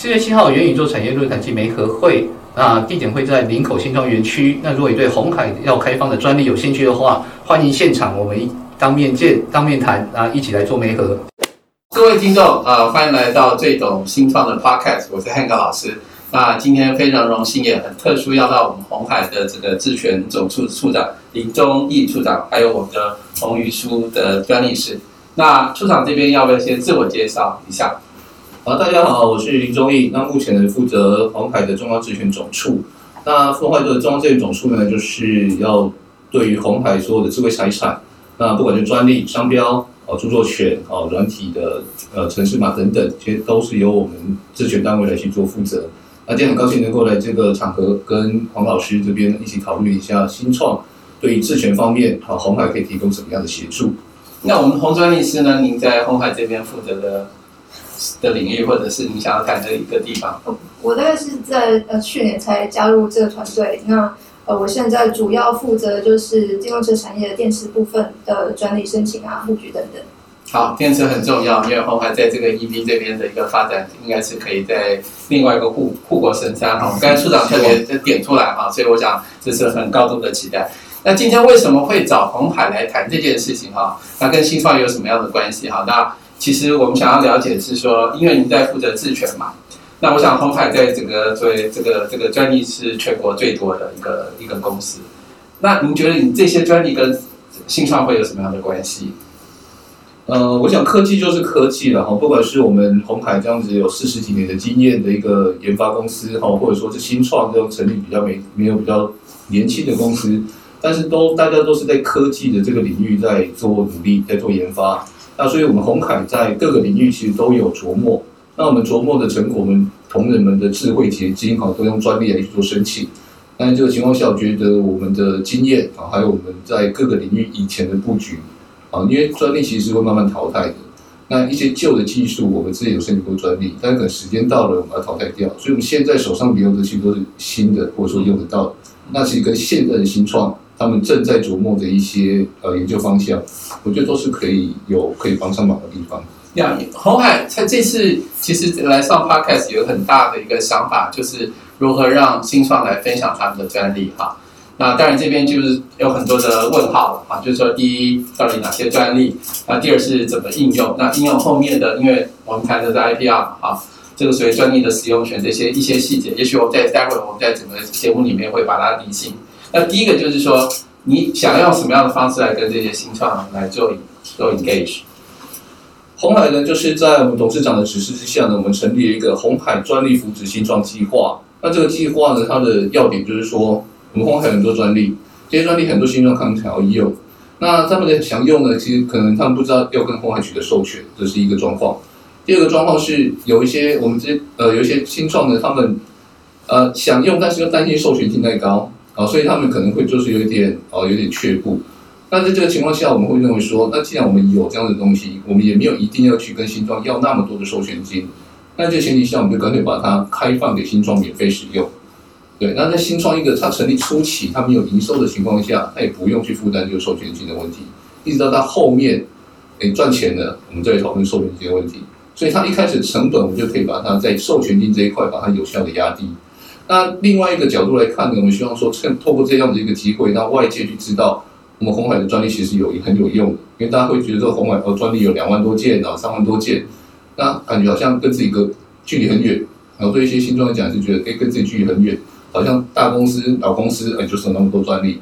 四月七号元宇宙产业论坛暨媒合会，那地点会在林口新庄园区。那如果你对红海要开放的专利有兴趣的话，欢迎现场我们当面见、当面谈啊，一起来做媒合。各位听众啊，欢迎来到这种新创的 Podcast，我是汉克老师。那今天非常荣幸，也很特殊，要到我们红海的这个智权总处处长林忠义处长，还有我们的红宇书的专利师。那处长这边要不要先自我介绍一下？好，大家好，我是林忠义。那目前呢，负责红海的中央智权总处。那红海的中央智权总处呢，就是要对于红海所有的智慧财产，那不管是专利、商标、哦著作权、哦软体的呃城市码等等，其实都是由我们智权单位来去做负责。那今天很高兴能够来这个场合，跟黄老师这边一起讨论一下新创对于智权方面，好红海可以提供什么样的协助？那我们红专利师呢？您在红海这边负责的？的领域，或者是你想要谈的一个地方。我大概是在呃去年才加入这个团队。那呃，我现在主要负责就是电动车产业的电池部分的专利申请啊、布局等等。好，电池很重要，因为红海在这个 EV 这边的一个发展，应该是可以在另外一个护护国神山哈。刚才处长特别点出来哈，所以我想这是很高度的期待。那今天为什么会找红海来谈这件事情哈？那跟新创有什么样的关系哈？那其实我们想要了解是说，因为您在负责智权嘛，那我想红海在整个作为这个这个专利是全国最多的一个一个公司，那您觉得你这些专利跟新创会有什么样的关系？呃，我想科技就是科技了哈，不管是我们红海这样子有四十几年的经验的一个研发公司哈，或者说是新创这种成立比较没没有比较年轻的公司，但是都大家都是在科技的这个领域在做努力，在做研发。那所以，我们红海在各个领域其实都有琢磨。那我们琢磨的成果，我们同仁们的智慧结晶，哈，都用专利来去做申请。但这个情况下，我觉得我们的经验啊，还有我们在各个领域以前的布局啊，因为专利其实会慢慢淘汰的。那一些旧的技术，我们之前有申请过专利，但是等时间到了，我们要淘汰掉。所以，我们现在手上有的其实都是新的，或者说用得到的。那其实跟现在的新创。他们正在琢磨的一些呃研究方向，我觉得都是可以有可以帮上忙的地方。呀，红海他这次其实来上 podcast 有很大的一个想法，就是如何让新创来分享他们的专利哈。那当然这边就是有很多的问号了啊，就是说第一到底哪些专利？那第二是怎么应用？那应用后面的，因为我们谈的是 IPR 啊，这个属于专利的使用权这些一些细节，也许我在待会我们在整个节目里面会把它理清。那第一个就是说，你想用什么样的方式来跟这些新创来做做 engage？红海呢，就是在我们董事长的指示之下呢，我们成立了一个红海专利扶持新创计划。那这个计划呢，它的要点就是说，我们红海很多专利，这些专利很多新创可能想要用，那他们的想用呢，其实可能他们不知道要跟红海取得授权，这是一个状况。第二个状况是，有一些我们这呃有一些新创呢，他们呃想用，但是又担心授权性太高。啊，所以他们可能会就是有一点啊，有点却步。那在这个情况下，我们会认为说，那既然我们有这样的东西，我们也没有一定要去跟新创要那么多的授权金。那这前提下，我们就干脆把它开放给新创免费使用。对，那在新创一个它成立初期，它没有营收的情况下，它也不用去负担这个授权金的问题。一直到它后面诶赚钱了，我们再讨论授权金的问题。所以它一开始成本，我们就可以把它在授权金这一块把它有效的压低。那另外一个角度来看呢，我们希望说，趁透过这样的一个机会，让外界去知道我们红海的专利其实有很有用，因为大家会觉得说红海哦专利有两万多件啊，三万多件，那感觉好像跟自己隔距离很远。然后对一些新创来讲是觉得，哎，跟自己距离很远，好像大公司、老公司哎就是有那么多专利。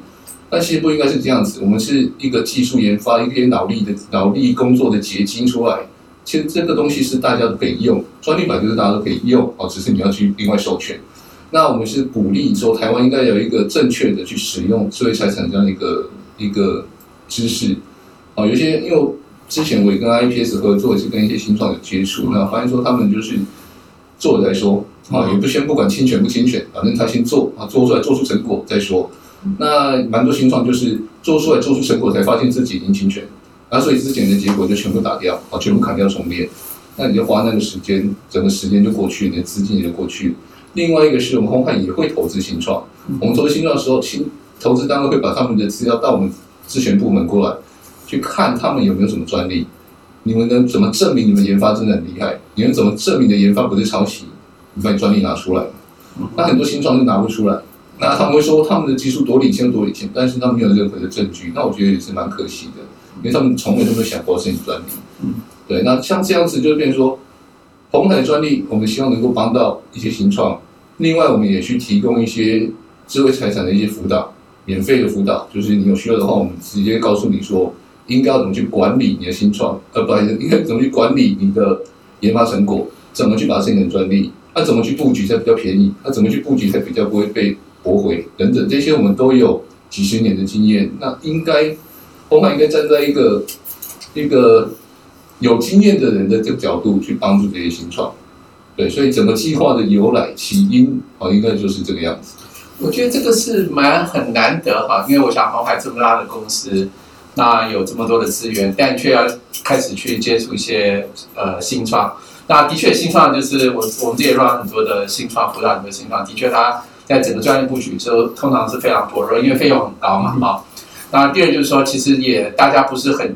但其实不应该是这样子，我们是一个技术研发、一些脑力的脑力工作的结晶出来。其实这个东西是大家都可以用，专利版就是大家都可以用，哦，只是你要去另外授权。那我们是鼓励说，台湾应该有一个正确的去使用智慧财产这样一个一个知识。啊，有些因为之前我也跟 IPS 合作，也是跟一些新创有接触，那发现说他们就是做了再说，啊，也不先不管侵权不侵权，反正他先做，啊，做出来做出成果再说。那蛮多新创就是做出来做出成果才发现自己已经侵权，那所以之前的结果就全部打掉，啊，全部砍掉重练，那你就花那个时间，整个时间就过去，你的资金也就过去。另外一个是我们红海也会投资新创，我们投资新创的时候，新投资单位会把他们的资料到我们咨询部门过来，去看他们有没有什么专利，你们能怎么证明你们研发真的很厉害？你们怎么证明你的研发不是抄袭？你把你专利拿出来。那很多新创就拿不出来，那他们会说他们的技术多领先多领先，但是他们没有任何的证据，那我觉得也是蛮可惜的，因为他们从来都没有想过申请专利。嗯，对，那像这样子就变成说，红海专利，我们希望能够帮到一些新创，另外我们也去提供一些智慧财产的一些辅导，免费的辅导，就是你有需要的话，我们直接告诉你说应该要怎么去管理你的新创，呃，不，应该怎么去管理你的研发成果，怎么去把它申请专利。那怎么去布局才比较便宜？那怎么去布局才比较不会被驳回？等等，这些我们都有几十年的经验。那应该，红海应该站在一个一个有经验的人的这个角度去帮助这些新创。对，所以整个计划的由来起因啊，应该就是这个样子。我觉得这个是蛮很难得哈，因为我想红海这么大的公司，那有这么多的资源，但却要开始去接触一些呃新创。那的确，新创就是我我们这也 run 很多的新创，辅导很多新创。的确，它在整个专业布局之后，通常是非常薄弱，因为费用很高嘛，哈。那第二就是说，其实也大家不是很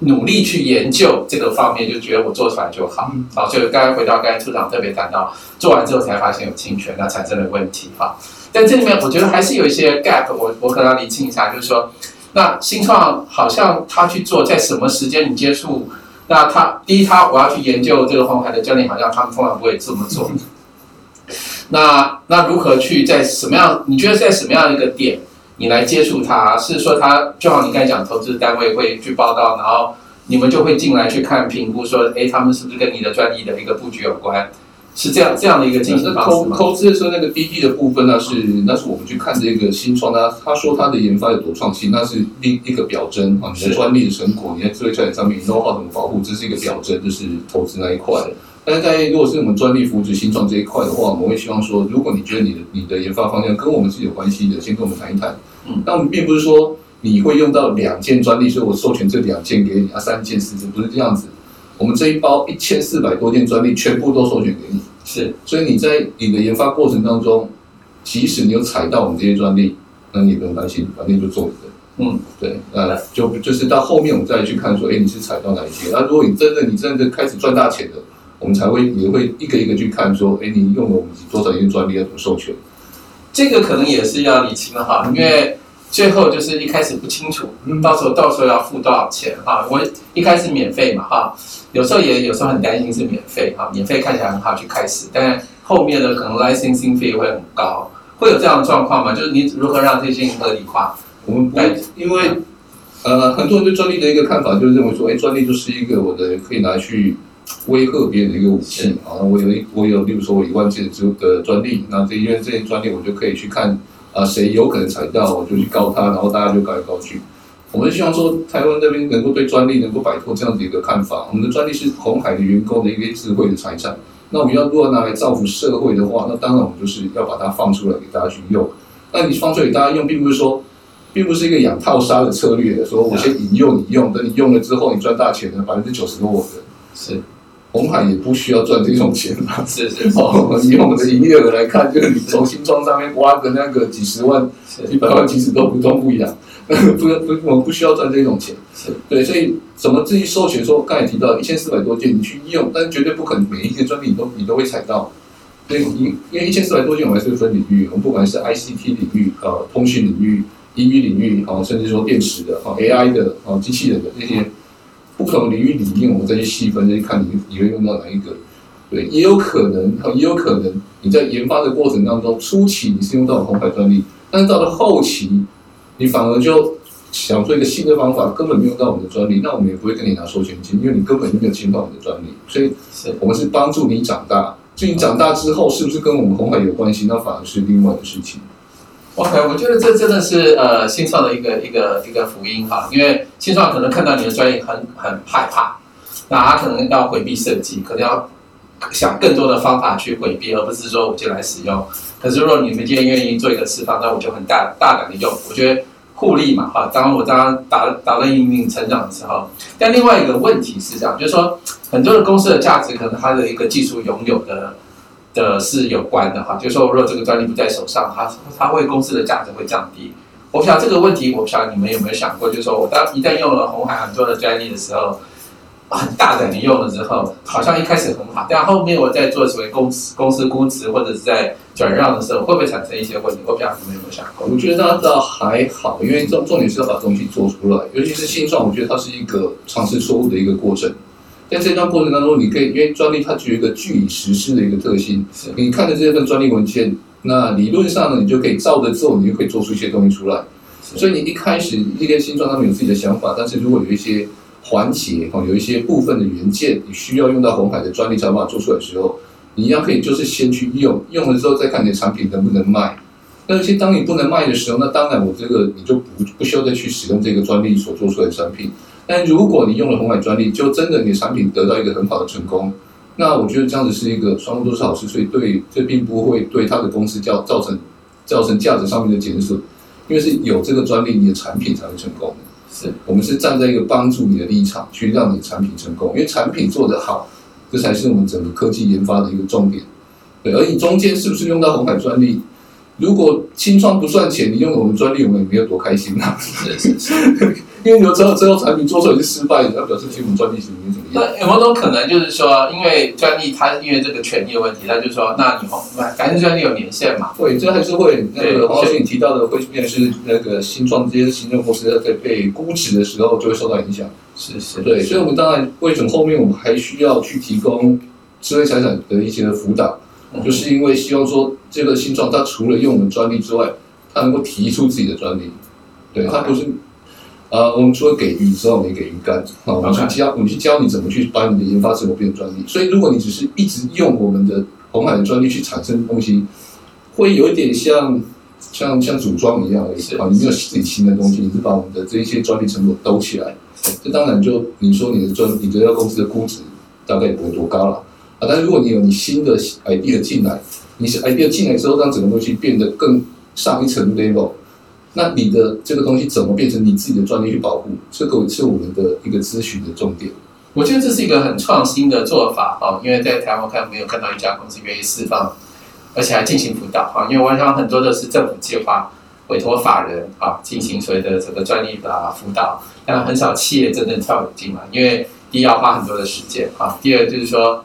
努力去研究这个方面，就觉得我做出来就好。好，所以刚才回到刚才处长特别谈到，做完之后才发现有侵权，那产生了问题，哈。但这里面我觉得还是有一些 gap，我我可能要理清一下，就是说，那新创好像他去做，在什么时间你接触？那他第一，他我要去研究这个红海的教练，好像他们通常不会这么做。那那如何去在什么样？你觉得在什么样一个点，你来接触他？是说他就好你刚才讲，投资单位会去报道，然后你们就会进来去看评估，说，哎，他们是不是跟你的专利的一个布局有关？是这样这样的一个进行方式吗？投投资的时候，那个 BD 的部分呢，是那是我们去看这个新创呢，他说他的研发有多创新，那是另一个表征啊。你的专利的成果，你在智慧财产上面 know how 怎么保护，这是一个表征，就是投资那一块。但是在如果是我们专利扶持新创这一块的话，我们会希望说，如果你觉得你的你的研发方向跟我们是有关系的，先跟我们谈一谈。嗯，但我们并不是说你会用到两件专利，所以我授权这两件给你啊，三件四件不是这样子。我们这一包一千四百多件专利全部都授权给你，是，所以你在你的研发过程当中，即使你有踩到我们这些专利，那你也不用担心，反正就做你的。嗯，对，呃，就就是到后面我们再去看说，哎，你是踩到哪一些？那如果你真的你真的开始赚大钱了，我们才会也会一个一个去看说，哎，你用了我们多少件专利要怎么授权？这个可能也是要理清的哈，因为。最后就是一开始不清楚，到时候到时候要付多少钱哈？我一开始免费嘛哈，有时候也有时候很担心是免费哈，免费看起来很好去开始，但后面的可能 licensing 费会很高，会有这样的状况吗？就是你如何让这些合理化？我们不，因为呃，很多人对专利的一个看法就是认为说，哎，专利就是一个我的可以拿去威吓别人的一个武器啊。我有一我有，例如说我一万件的的专利，那这因为这些专利我就可以去看。啊，谁有可能踩到，我就去告他，然后大家就告来告去。我们希望说，台湾这边能够对专利能够摆脱这样子一个看法。我们的专利是红海的员工的一个智慧的财产。那我们要如果拿来造福社会的话，那当然我们就是要把它放出来给大家去用。那你放出来给大家用，并不是说，并不是一个养套杀的策略，说我先引诱你用，等你用了之后，你赚大钱了百分之九十都我的。是。红海也不需要赚这种钱嘛，是是哦。以我们的营业额来看，就是你从新创上面挖个那个几十万、一百万，其实都不痛不痒，不不，我们不需要赚这种钱。是对，所以怎么自己授权？说刚才提到一千四百多件，你去用，但绝对不可能每一件专利你都你都会踩到。所以因因为一千四百多件，我们还是分领域，我们不管是 ICT 领域、呃通讯领域、EV 领域，啊，甚至说电池的、啊 AI 的、啊机器人的这些。不同领域里面，我们再去细分，再去看你你会用到哪一个。对，也有可能，也有可能你在研发的过程当中，初期你是用到红海专利，但是到了后期，你反而就想出一个新的方法，根本没用到我们的专利，那我们也不会跟你拿授权金，因为你根本就没有侵犯我们的专利。所以，我们是帮助你长大。至于长大之后是不是跟我们红海有关系，那反而是另外的事情。OK，我觉得这真的是呃新创的一个一个一个福音哈，因为新创可能看到你的专业很很害怕，那他可能要回避设计，可能要想更多的方法去回避，而不是说我就来使用。可是如果你们今天愿意做一个示范，那我就很大大胆的用。我觉得互利嘛哈，当我当打打到引领成长的时候，但另外一个问题是这样，就是说很多的公司的价值可能它的一个技术拥有的。的是有关的哈，就是说，如果这个专利不在手上，它它会公司的价值会降低。我想这个问题，我不晓得你们有没有想过，就是说我当一旦用了红海很多的专利的时候，很大胆的用了之后，好像一开始很好，但后面我在做所谓公司公司估值或者是在转让的时候，会不会产生一些问题？我不知道你们有没有想过？我觉得倒还好，因为重重点是要把东西做出来，尤其是新创，我觉得它是一个尝试错误的一个过程。在这段过程当中，你可以因为专利它具有一个据以实施的一个特性，你看着这份专利文件，那理论上呢，你就可以照着做，你就可以做出一些东西出来。所以你一开始一个新创他们有自己的想法，但是如果有一些环节哦，有一些部分的元件你需要用到红海的专利才有办法做出来的时候，你一样可以就是先去用，用了之后再看你的产品能不能卖。但是当你不能卖的时候，那当然我这个你就不不需要再去使用这个专利所做出来的产品。但如果你用了红海专利，就真的你的产品得到一个很好的成功，那我觉得这样子是一个双方都是好事，所以对这并不会对他的公司造造成造成价值上面的减损，因为是有这个专利，你的产品才会成功。是我们是站在一个帮助你的立场，去让你的产品成功，因为产品做得好，这才是我们整个科技研发的一个重点。对，而你中间是不是用到红海专利？如果清创不赚钱，你用我们专利，我们也没有多开心啊。是是是。因为有时候最后产品做出来是失败的，那表示其实我们专利是没怎么样。那有没有种可能，就是说，因为专利它因为这个权利的问题，他就说，那你红反正专利有年限嘛？对，这还是会。那个黄老师你提到的会出现是那个新创这些行政公司在被估值的时候就会受到影响。是是，对，所以我们当然为什么后面我们还需要去提供智慧财产的一些辅导，嗯就是因为希望说这个新创它除了用我们专利之外，它能够提出自己的专利。对，它不是。呃，我们除了给鱼之外，我们也给鱼竿。好，我们去教，我们去教你怎么去把你的研发成果变成专利。所以，如果你只是一直用我们的红海的专利去产生东西，会有一点像像像组装一样而是已。啊，你没有自己新的东西，你是把我们的这一些专利成果兜起来。这当然就你说你的专，你这家公司的估值大概也不会多高了啊。但是如果你有你新的 idea 进来，你是 idea 进来之后，让整个东西变得更上一层 level，那你的这个东西怎么变成你自己的专利去保护？这个是我们的一个咨询的重点。我觉得这是一个很创新的做法哦，因为在台湾看没有看到一家公司愿意释放，而且还进行辅导啊，因为我想很多的是政府计划委托法人啊进行所谓的这个专利的辅导，但很少企业真正跳进来，因为第一要花很多的时间啊，第二就是说，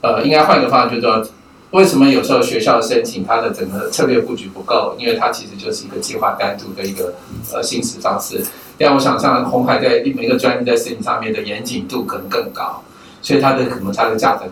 呃，应该换一个方法，就是说。为什么有时候学校申请它的整个策略布局不够？因为它其实就是一个计划单独的一个呃行使方式。但我想像红海在每个专业在申请上面的严谨度可能更高，所以它的可能它的价值很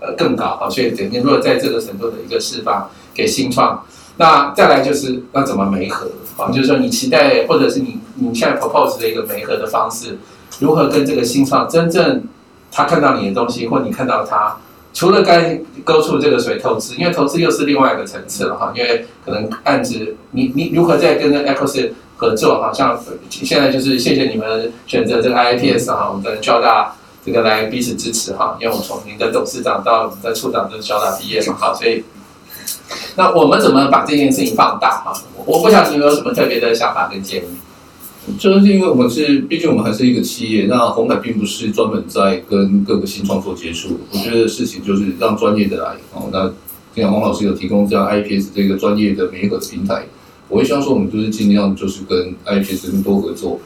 呃更高啊。所以等于如果在这个程度的一个释放给新创，那再来就是那怎么媒合啊？就是说你期待或者是你你现在 propose 的一个媒合的方式，如何跟这个新创真正他看到你的东西，或你看到他。除了该勾出这个所谓投资，因为投资又是另外一个层次了哈，因为可能案子你你如何在跟 Ecos 合作哈，像现在就是谢谢你们选择这个 IIPS 哈，我们的交大这个来彼此支持哈，因为我从您的董事长到我们的处长都是交大毕业嘛好，所以那我们怎么把这件事情放大哈？我不晓得你有什么特别的想法跟建议。就是因为我们是，毕竟我们还是一个企业，那红海并不是专门在跟各个新创做接触。我觉得事情就是让专业的来哦。那既然黄老师有提供这样 IPS 这个专业的媒合的平台，我也希望说我们就是尽量就是跟 IPS 这边多合作。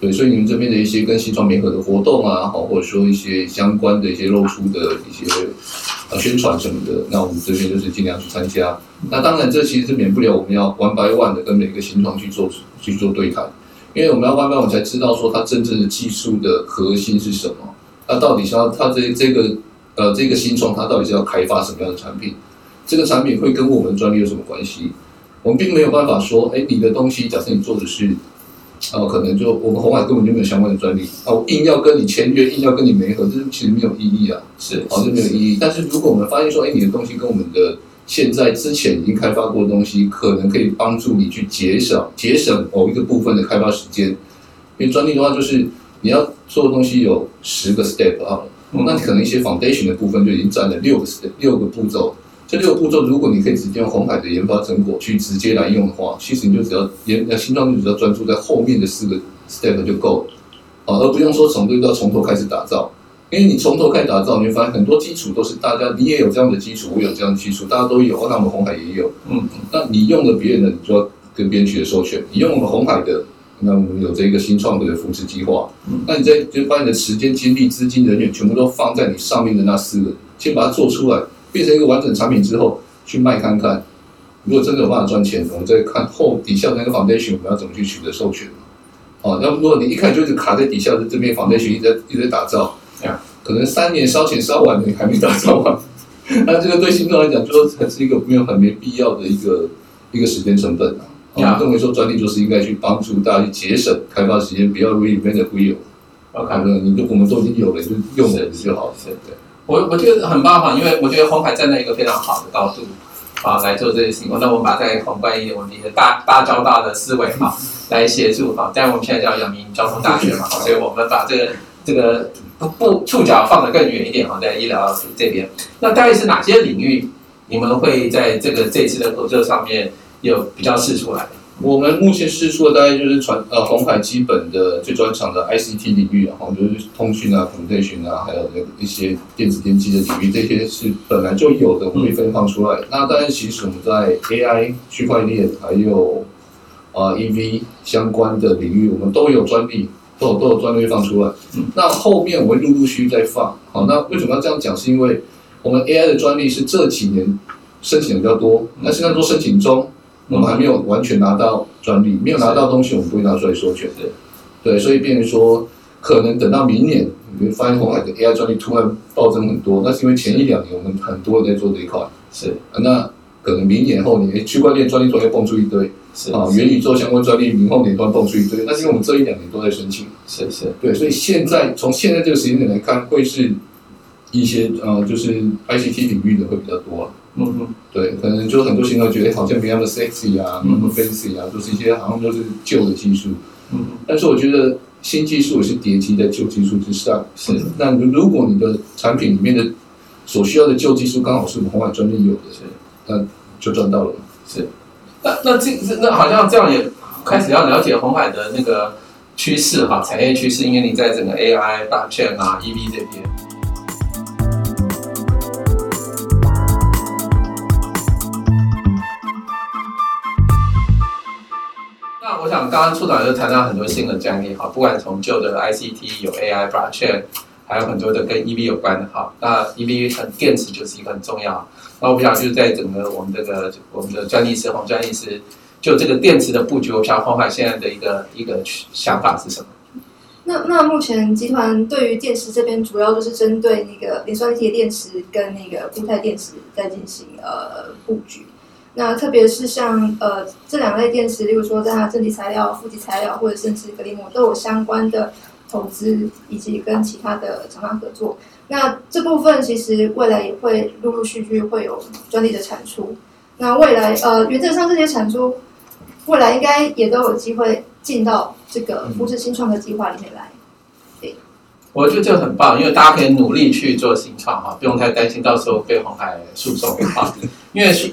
对，所以你们这边的一些跟新创媒合的活动啊，好，或者说一些相关的一些露出的一些呃宣传什么的，那我们这边就是尽量去参加。那当然，这其实是免不了我们要 one by one 的跟每个新创去做去做对谈。因为我们要慢慢我们才知道说它真正的技术的核心是什么，它到底是要它这这个呃这个新创它到底是要开发什么样的产品，这个产品会跟我们专利有什么关系？我们并没有办法说，哎，你的东西假设你做的是，呃，可能就我们红海根本就没有相关的专利，啊，我硬要跟你签约，硬要跟你媒合，这其实没有意义啊，是好，这没有意义。但是如果我们发现说，哎，你的东西跟我们的现在之前已经开发过的东西，可能可以帮助你去节省节省某一个部分的开发时间。因为专利的话，就是你要做的东西有十个 step 啊，那你可能一些 foundation 的部分就已经占了六个 step 六个步骤。这六个步骤，如果你可以直接用红海的研发成果去直接来用的话，其实你就只要研呃新创就只要专注在后面的四个 step 就够了，啊，而不用说从这个要从头开始打造。因为你从头开始打造，你会发现很多基础都是大家，你也有这样的基础，我有这样的基础，大家都有，那我们红海也有。嗯，那你用了别人的，你就要跟别人取得授权；你用我们红海的，那我们有这个新创的扶持计划嗯，那你在就把你的时间、精力、资金、人员全部都放在你上面的那四个，先把它做出来，变成一个完整产品之后去卖看看。如果真的有办法赚钱，我们再看后底下那个 foundation 我们要怎么去取得授权。哦，那如果你一开始就是卡在底下的这边 foundation 一直在一直在打造 Yeah，可能三年烧钱烧完了，你还没打造完，那这个对新创来讲，就说还是一个没有很没必要的一个一个时间成本啊。我 Yeah 们认为说专利就是应该去帮助大家去节省开发时间，不要 reinvent the wheel。OK，反正你就我们都已经有了，就用了就好了。是对，我我觉得很棒哈，因为我觉得红海站在一个非常好的高度啊来做这些情况。那我们把在宏观一点，我们的大大交大的思维哈来协助哈。但我们现在叫阳明交通大学嘛，所以我们把这个这个不不触角放得更远一点哈，在医疗这边。那大概是哪些领域你们会在这个这次的合作上面有比较试出来的？我们目前试出的大概就是传呃红海基本的最专长的 ICT 领域啊，哈，就是通讯啊、communication 啊，还有那一些电子电机的领域，这些是本来就有的，我们会分放出来。那当然，其实我们在 AI、区块链还有啊、EV 相关的领域，我们都有专利，都有都有专利放出来。那后面我会陆陆续续再放。好，那为什么要这样讲？是因为我们 AI 的专利是这几年申请的比较多，那现在都申请中。我们还没有完全拿到专利，没有拿到东西，我们不会拿出来授权的。对，所以变成说，可能等到明年，你会发现红海的 AI 专利突然暴增很多，那是因为前一两年我们很多人在做这一块，是啊那可能明年后年，区块链专利突然又蹦出一堆，是啊，元宇宙相关专利明后年都要蹦出一堆，那是因为我们这一两年都在申请。是是对，所以现在从现在这个时间点来看，会是一些呃，就是 ICT 领域的会比较多啊。嗯嗯对，可能就很多新人觉得好像没那么 sexy 啊，没那么 fancy 啊，就是一些好像都是旧的技术。嗯但是我觉得新技术也是叠积在旧技术之上。是那如如果你的产品里面的所需要的旧技术刚好是我们红海专利有的，是。就赚到了。那那这那好像这样也开始要了解红海的那个趋势哈，产业趋势，因为你在整个 AI、大券啊、EV 这边。那我想刚刚处长就谈到很多新的专利哈，不管从旧的 ICT 有 AI、blockchain，还有很多的跟 EV 有关的哈。那 EV 很电池就是一个很重要。那我不想就是在整个我们这个我们的专利师红专利师，就这个电池的布局，我想红海现在的一个一个想法是什么？那那目前集团对于电池这边主要就是针对那个磷酸铁电池跟那个固态电池在进行呃布局。那特别是像呃这两类电池，例如说在它正极材料、负极材料，或者甚至格林膜都有相关的投资，以及跟其他的厂商合作。那这部分其实未来也会陆陆续续会有专利的产出。那未来呃原则上这些产出，未来应该也都有机会进到这个扶持新创的计划里面来。我觉得这个很棒，因为大家可以努力去做新创哈，不用太担心到时候被红海诉讼哈。因为是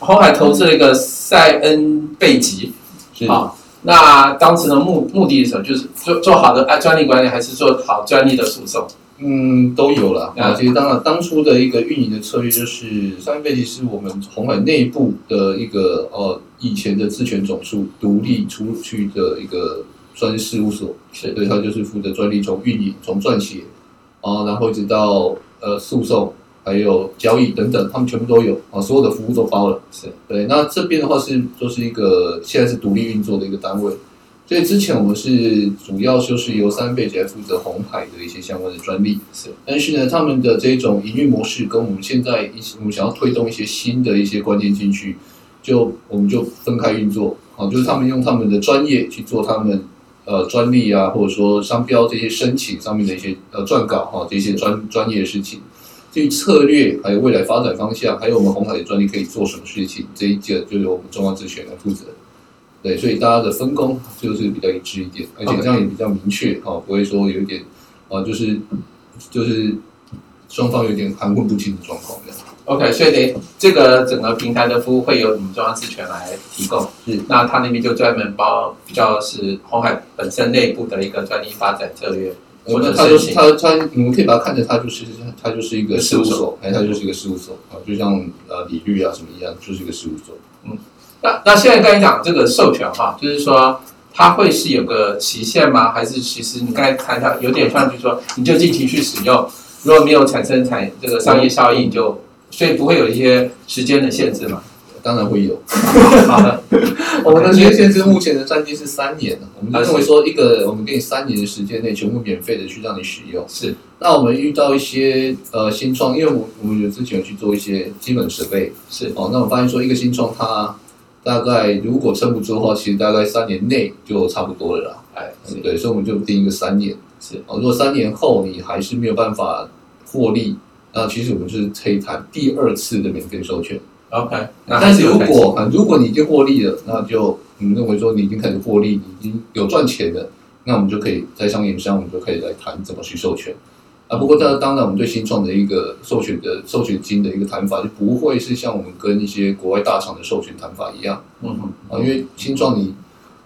红海投资了一个塞恩贝吉是啊，那当时的目目的是什么？就是做做好的按专利管理，还是做好专利的诉讼？嗯，都有了啊啊。其实当然，当初的一个运营的策略就是，三倍其是我们红海内部的一个呃以前的自权总数独立出去的一个专利事务所，是对，它就是负责专利从运营、从撰写啊，然后一直到呃诉讼，还有交易等等，他们全部都有啊，所有的服务都包了。是对，那这边的话是就是一个现在是独立运作的一个单位，所以之前我们是主要就是由三倍来负责红海的一些相关的专利，是，但是呢，他们的这种营运模式跟我们现在一些我们想要推动一些新的一些关键进去，就我们就分开运作，啊，就是他们用他们的专业去做他们呃专利啊，或者说商标这些申请上面的一些呃撰稿哈、这些专专业的事情。至于策略，还有未来发展方向，还有我们红海的专利可以做什么事情，这一届就由我们中央智权来负责。对，所以大家的分工就是比较一致一点，而且这样也比较明确哈、不会说有一点啊、就是就是双方有点含混不清的状况这样。OK，所以得这个整个平台的服务会由你们中央智权来提供。是，那他那边就专门包比较是红海本身内部的一个专利发展策略，或者那它就是申请。它它，你们可以把它看成他就是他就是一个事务所，哎，它就是一个事务所啊，就像呃李律啊什么一样，就是一个事务所。嗯那那现在跟你讲这个授权哈，就是说它会是有个期限吗？还是其实你刚才谈到有点像，就是说你就尽情去使用，如果没有产生产这个商业效应，就所以不会有一些时间的限制嘛？当然会有。好的，我们的时间限制目前的战绩是三年的，我们就认为说一个我们给你三年的时间内全部免费的去让你使用。是那我们遇到一些呃新创，因为我我们有之前有去做一些基本设备是哦，那我发现说一个新创它大概如果撑不住的话，其实大概三年内就差不多了啦。哎对，所以我们就定一个三年。是哦，如果三年后你还是没有办法获利，那其实我们就是可以谈第二次的免费授权。OK，那但是如果啊，如果你已经获利了，那就我们认为说你已经开始获利，你已经有赚钱了，那我们就可以在商言商，我们就可以来谈怎么去授权。啊，不过这当然我们对新创的一个授权的授权金的一个谈法，就不会是像我们跟一些国外大厂的授权谈法一样嗯哼啊，因为新创你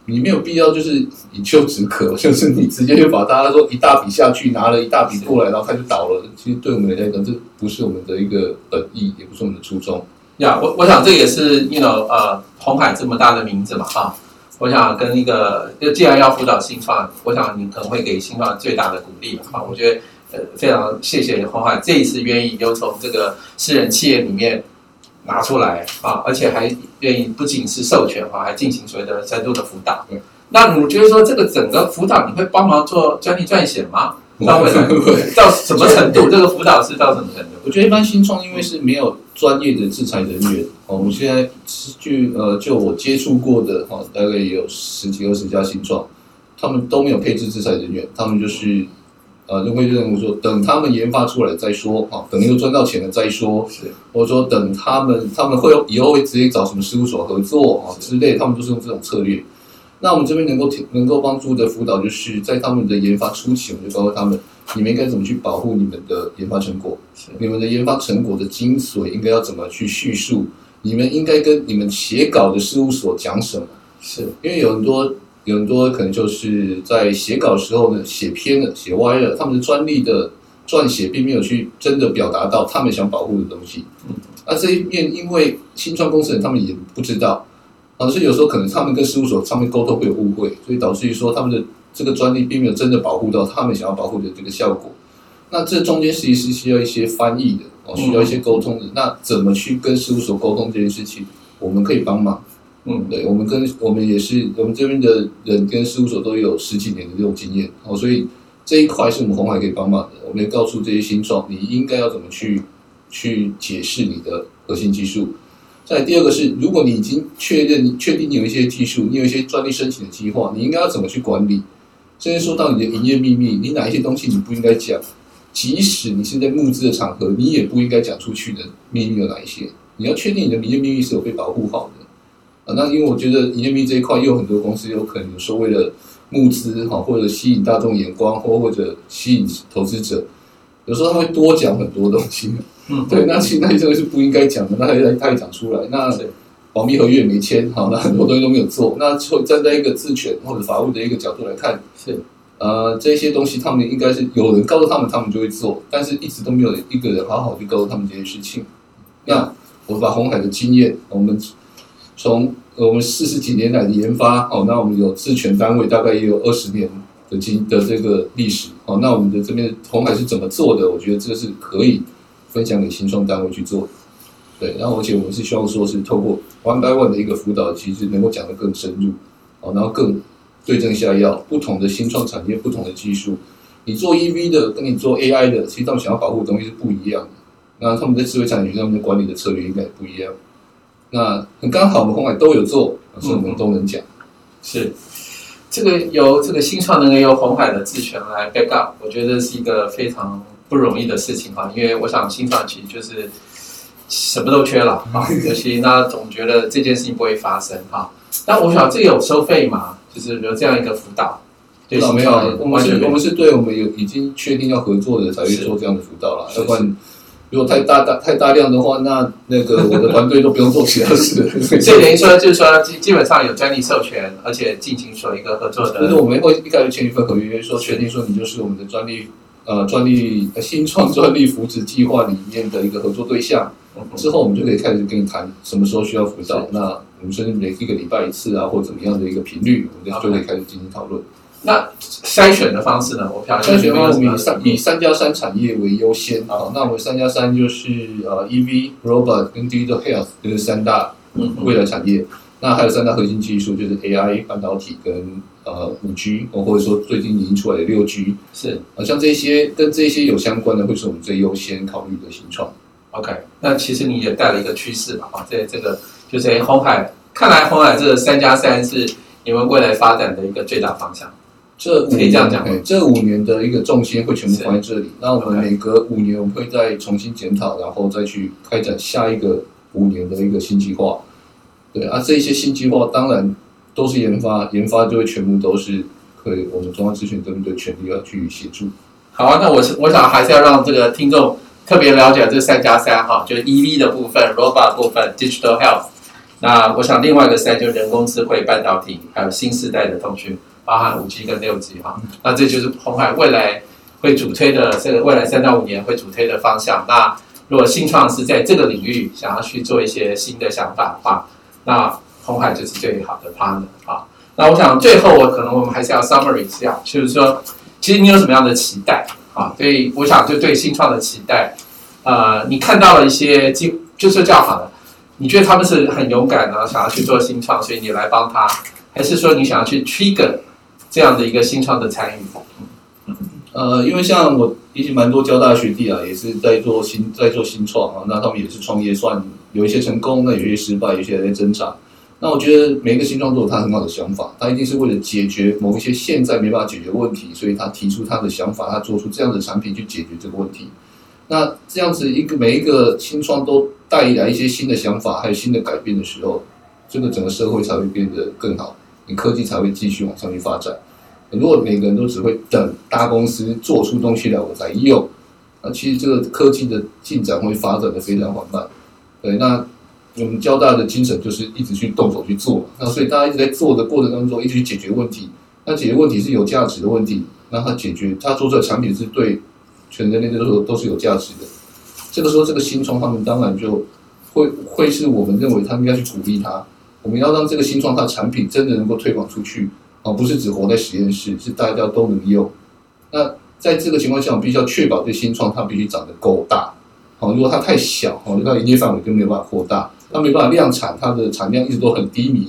你没有必要就是以求止渴，就是你直接就把大家说一大笔下去，拿了一大笔过来，然后他就倒了。其实对我们来讲，这不是我们的一个本意，也不是我们的初衷。呀我我想这也是 you know 呃红海这么大的名字嘛哈，我想跟一个就既然要辅导新创，我想你可能会给新创最大的鼓励吧哈，我觉得呃非常谢谢红海这一次愿意又从这个私人企业里面拿出来啊，而且还愿意不仅是授权哈，还进行所谓的深度的辅导对。那你觉得说这个整个辅导你会帮忙做专利撰写吗？到未来 到什么程度？这个辅导是到什么程度？我觉得一般新创因为是没有专业的制裁人员哦，我们现在是据呃就我接触过的哈、哦，大概也有十几二十家新创，他们都没有配置制裁人员，他们就是呃就会认为说等他们研发出来再说哈、哦，等又赚到钱了再说，是或者说等他们他们会有以后会直接找什么事务所合作啊之类，他们都是用这种策略。那我们这边能够能够帮助的辅导，就是在他们的研发初期，我们就告诉他们，你们应该怎么去保护你们的研发成果，你们的研发成果的精髓应该要怎么去叙述，你们应该跟你们写稿的事务所讲什么，是因为有很多有很多可能就是在写稿的时候呢写偏了、写歪了，他们的专利的撰写并没有去真的表达到他们想保护的东西。嗯，那这一面因为新创公司人他们也不知道，啊，所以有时候可能他们跟事务所上面沟通会有误会，所以导致于说他们的这个专利并没有真的保护到他们想要保护的这个效果。那这中间其实是需要一些翻译的哦，需要一些沟通的。那怎么去跟事务所沟通这件事情，我们可以帮忙。嗯对，我们跟我们也是我们这边的人跟事务所都有十几年的这种经验哦，所以这一块是我们红海可以帮忙的。我们也告诉这些新创，你应该要怎么去去解释你的核心技术。再第二个是，如果你已经确认、你确定你有一些技术，你有一些专利申请的计划，你应该要怎么去管理？甚至说到你的营业秘密，你哪一些东西你不应该讲？即使你是在募资的场合，你也不应该讲出去的秘密有哪一些？你要确定你的营业秘密是有被保护好的。啊，那因为我觉得营业秘密这一块，也有很多公司有可能有时候为了募资哈，或者吸引大众眼光，或或者吸引投资者，有时候他会多讲很多东西。嗯，对，那其实那些东西是不应该讲的，那他也他也讲出来，那是保密合约也没签，好，那很多东西都没有做。那就站在一个自权或者法务的一个角度来看，是呃，这些东西他们应该是有人告诉他们，他们就会做，但是一直都没有一个人好好去告诉他们这件事情。那我把红海的经验，我们从我们四十几年来的研发，哦，那我们有自权单位大概也有二十年的经的这个历史，哦，那我们的这边红海是怎么做的？我觉得这是可以分享给新创单位去做。对，然后而且我们是希望说是透过 one by one 的一个辅导，其实能够讲得更深入，哦，然后更对症下药，不同的新创产业，不同的技术，你做 EV 的跟你做 AI 的，其实他们想要保护的东西是不一样的。那他们在智慧产权上面的管理的策略应该也不一样。那很刚好我们红海都有做，所以我们都能讲。是，这个由这个新创能够由红海的自权来 back up，我觉得是一个非常不容易的事情哈，因为我想新创其实就是什么都缺了 啊，尤其那总觉得这件事情不会发生哈。但我想这个有收费嘛，就是比如这样一个辅导，对新没有，我们是，完全我们是对我们有已经确定要合作的才会做这样的辅导啦，是要不然如果太大大太大量的话，那那个我的团队都不用做其他事了。所以等于说就是说基基本上有专利授权，而且进行所一个合作的就是，我们会一开始签一份合约，说确定说你就是我们的专利呃专利呃新创专利扶持计划里面的一个合作对象。嗯之后我们就可以开始跟你谈什么时候需要辅导，那我们甚至每一个礼拜一次啊，或怎么样的一个频率，我们就就可以开始进行讨论。那筛选的方式呢？我票筛选方式以三以三加三产业为优先啊。那我们三加三就是呃 EV、Robot 跟 Digital Health，就是三大嗯未来产业。那还有三大核心技术，就是 AI、半导体跟呃五 G，或者说最近已经出来的六 G 是好，像这些跟这些有相关的，会是我们最优先考虑的新创。OK，那其实你也带了一个趋势吧，啊，在这个就是诶红海，看来红海这个三加三是你们未来发展的一个最大方向。这五可以这样讲这五年的一个重心会全部放在这里。那我们每隔五年，我们会再重新检讨，然后再去开展下一个五年的一个新计划。对啊，这一些新计划当然都是研发，研发就会全部都是可以我们中央资讯针对全力要去协助。好啊，那我是我想还是要让这个听众特别了解这三加三哈，就是 EV 的部分、robot 部分、digital health。那我想另外一个三就人工智慧、半导体，还有新时代的通讯，包含五 G 跟六 G 哈。那这就是红海未来会主推的这个未来三到五年会主推的方向。那如果新创是在这个领域想要去做一些新的想法的话，那红海就是最好的 partner 啊。那我想最后我可能我们还是要 summary 一下，就是说，其实你有什么样的期待啊？所以我想就对新创的期待，呃，你看到了一些机，就是这样好了。你觉得他们是很勇敢的，想要去做新创，所以你来帮他，还是说你想要去 trigger 这样的一个新创的参与？呃，因为像我以前蛮多交大学弟啊，也是在做新在做新创啊，那他们也是创业，算有一些成功，那有些失败，有些在挣扎。那我觉得每一个新创都有他很好的想法，他一定是为了解决某一些现在没办法解决问题，所以他提出他的想法，他做出这样的产品去解决这个问题。那这样子一个每一个新创都带来一些新的想法，还有新的改变的时候，这个整个社会才会变得更好，你科技才会继续往上去发展。如果每个人都只会等大公司做出东西来我才用，那其实这个科技的进展会发展的非常缓慢。对，那我们交大的精神就是一直去动手去做，那所以大家一直在做的过程当中，一直去解决问题。那解决问题是有价值的问题，那他解决他做出的产品是对全人类都是都是有价值的。这个时候，这个新创他们当然就会会是我们认为他们要去鼓励他，我们要让这个新创它的产品真的能够推广出去。哦，不是只活在实验室，是大家都能用。那在这个情况下，我们必须要确保这新创它必须长得够大。好，如果它太小，哦，它营业范围就没有办法扩大，它没办法量产，它的产量一直都很低迷，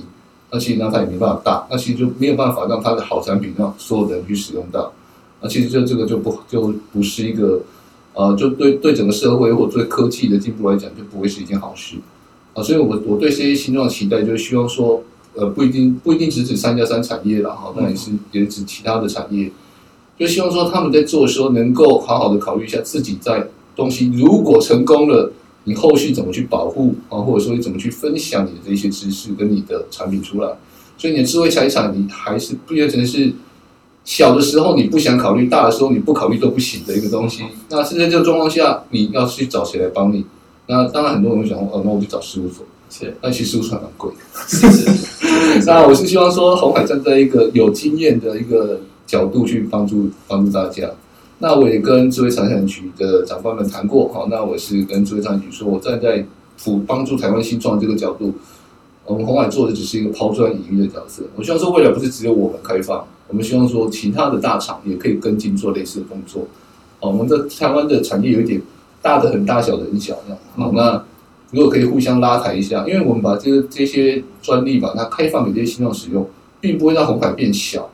那其实让它也没办法大，那其实就没有办法让它的好产品让所有的人去使用到。那其实就这个就不就不是一个，呃，就对对整个社会或对科技的进步来讲，就不会是一件好事。啊，所以我我对这些新创的期待，就是希望说。呃，不一定不一定只指三加三产业了哈，那也是也指其他的产业，就希望说他们在做的时候能够好好的考虑一下自己在东西如果成功了，你后续怎么去保护啊，或者说你怎么去分享你的这些知识跟你的产品出来。所以你的智慧财产，你还是不变成是小的时候你不想考虑，大的时候你不考虑都不行的一个东西。那现在这个状况下，你要去找谁来帮你？那当然很多人会想，哦，那我就找事务所。是，但其实事务所还蛮贵的。是是，那我是希望说，红海站在一个有经验的一个角度去帮助帮助大家。那我也跟智慧财产局的长官们谈过，好，那我是跟智慧财产局说，我站在辅帮助台湾新创这个角度，我们红海做的只是一个抛砖引玉的角色。我希望说，未来不是只有我们开放，我们希望说，其他的大厂也可以跟进做类似的工作。哦，我们的台湾的产业有一点大的很大，小的很小，这样。好，那。如果可以互相拉抬一下，因为我们把这个这些专利把它开放给这些新创使用，并不会让红海变小，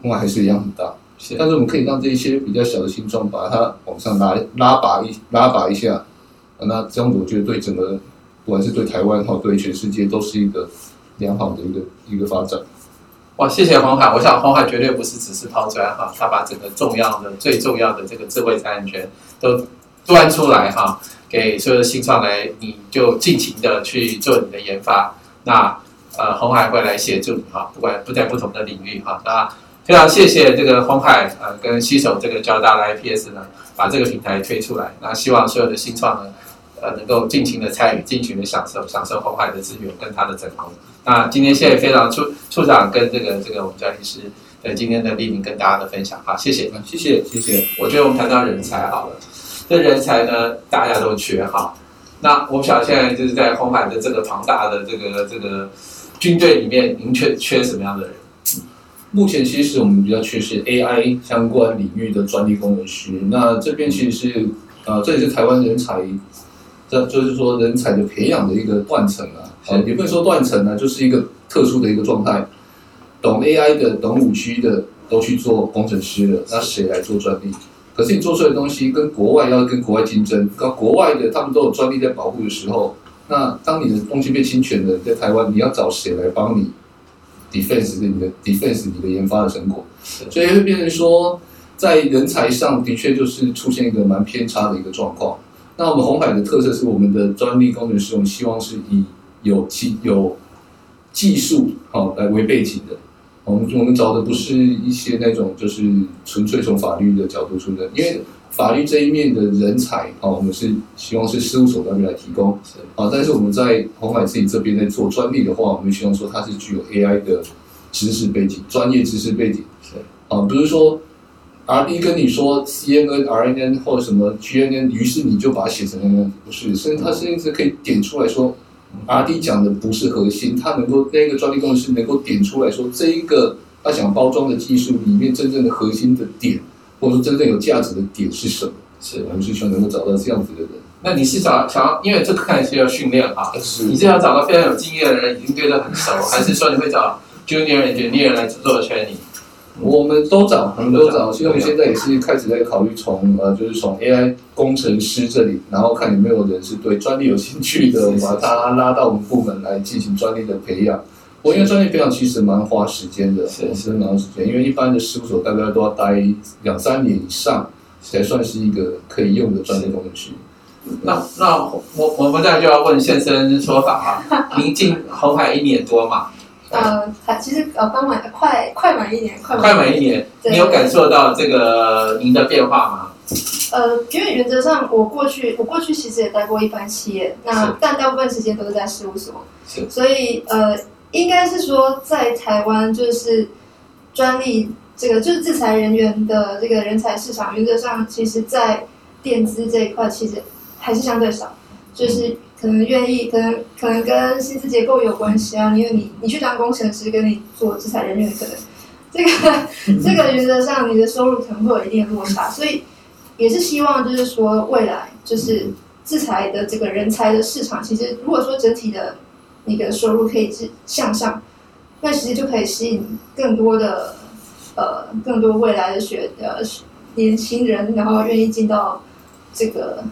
红海还是一样很大。但是我们可以让这些比较小的新创把它往上拉拉拔一拉拔一下，那这样子我觉得对整个不管是对台湾哈，对全世界都是一个良好的一个一个发展。哇，谢谢红海，我想红海绝对不是只是抛砖哈，他把整个重要的、最重要的这个智慧财产权都端出来哈。给所有的新创来，你就尽情的去做你的研发。那呃，红海会来协助你哈，不管不在不同的领域哈。那非常谢谢这个红海呃跟携手这个交大的 IPS 呢，把这个平台推出来。那希望所有的新创呢，呃，能够尽情的参与，尽情的享受，享受红海的资源跟它的成功。那今天谢谢非常处处长跟这个这个我们交易师的今天的莅临跟大家的分享好，谢谢，谢谢谢谢。我觉得我们谈到人才好了。这人才呢，大家都缺哈。那我不晓得现在就是在红海的这个庞大的这个这个军队里面，您缺缺什么样的人？目前其实我们比较缺是 AI 相关领域的专利工程师。那这边其实是呃，这也是台湾人才，这就是说人才的培养的一个断层啊，也不能说断层啊，就是一个特殊的一个状态。懂 AI 的、懂五 G 的都去做工程师了，那谁来做专利？可是你做出来的东西跟国外要跟国外竞争，跟国外的他们都有专利在保护的时候，那当你的东西被侵权了，在台湾你要找谁来帮你 defense 你的 defense 你的研发的成果？所以会变成说，在人才上的确就是出现一个蛮偏差的一个状况。那我们红海的特色是我们的专利工程师，我们希望是以有技有技术好、来为背景的。我们我们找的不是一些那种就是纯粹从法律的角度出的，因为法律这一面的人才啊，我们是希望是事务所那边来提供是啊。但是我们在红海自己这边在做专利的话，我们希望说它是具有 AI 的知识背景、专业知识背景。是啊，不是说 R D 跟你说 C N N、R N N 或者什么 G N N，于是你就把它写成那个，不是，甚至它甚至可以点出来说，R D 讲的不是核心，它能够那个专利工程师能够点出来说，这一个他想包装的技术里面真正的核心的点，或者说真正有价值的点是什么？是。我们是希望能够找到这样子的人。那你是找想要，因为这个看起来要训练啊，是你是要找到非常有经验的人，已经对这很熟，还是说你会找 junior engineer 来做 training？我们都找，我们都找。所以我们现在也是开始在考虑从呃，就是从 AI 工程师这里，然后看有没有人是对专利有兴趣的，是是把他拉到我们部门来进行专利的培养。我因为专业培养其实蛮花时间的，是是。蛮花时间，因为一般的事务所大概都要待两三年以上，才算是一个可以用的专业工程师。那那我我们再就要问先生说法啊，您进红海一年多嘛，呃，还其实呃刚满快快满一年，快快满一年，你有感受到这个您的变化吗？呃，因为原则上我过去我过去其实也待过一般企业，那但大部分时间都是在事务所，是。所以呃，应该是说在台湾就是专利这个就是制裁人员的这个人才市场，原则上其实在垫资这一块其实还是相对少，就是可能愿意，可能可能跟薪资结构有关系啊，因为你你去当工程师，跟你做制裁人员可能这个 这个原则上你的收入可能会有一定的落差，所以也是希望就是说未来就是制裁的这个人才的市场，其实如果说整体的那个收入可以是向上，那其实就可以吸引更多的呃更多未来的学呃年轻人，然后愿意进到这个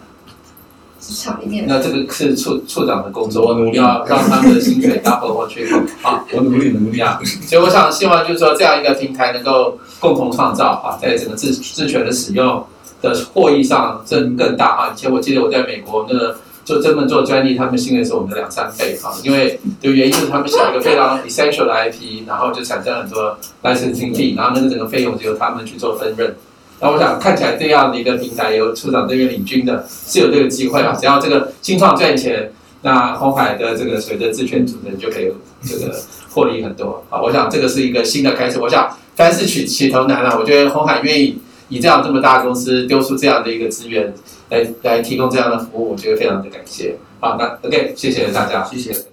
职场里面。那这个是处处长的工作我作努，力要让他们的薪水 double 或 triple 啊。我努力努力啊，所以我想希望就是说这样一个平台能够共同创造啊，在整个自自权的使用的获益上增更大啊。以前我记得我在美国那个做专门做专利，他们薪水是我们的两三倍啊，因为的原因是他们写一个非常 essential 的 IP，然后就产生很多 licensing fee，然后那个整个费用就由他们去做分润。那我想看起来这样的一个平台由处长这边领军的，是有这个机会啊。只要这个新创赚钱，那红海的这个随着自权主人就可以这个获利很多啊。我想这个是一个新的开始。我想凡事起起头难啊，我觉得红海愿意你这样这么大公司丢出这样的一个资源来来提供这样的服务，我觉得非常的感谢。好，那 OK，谢谢大家，谢谢。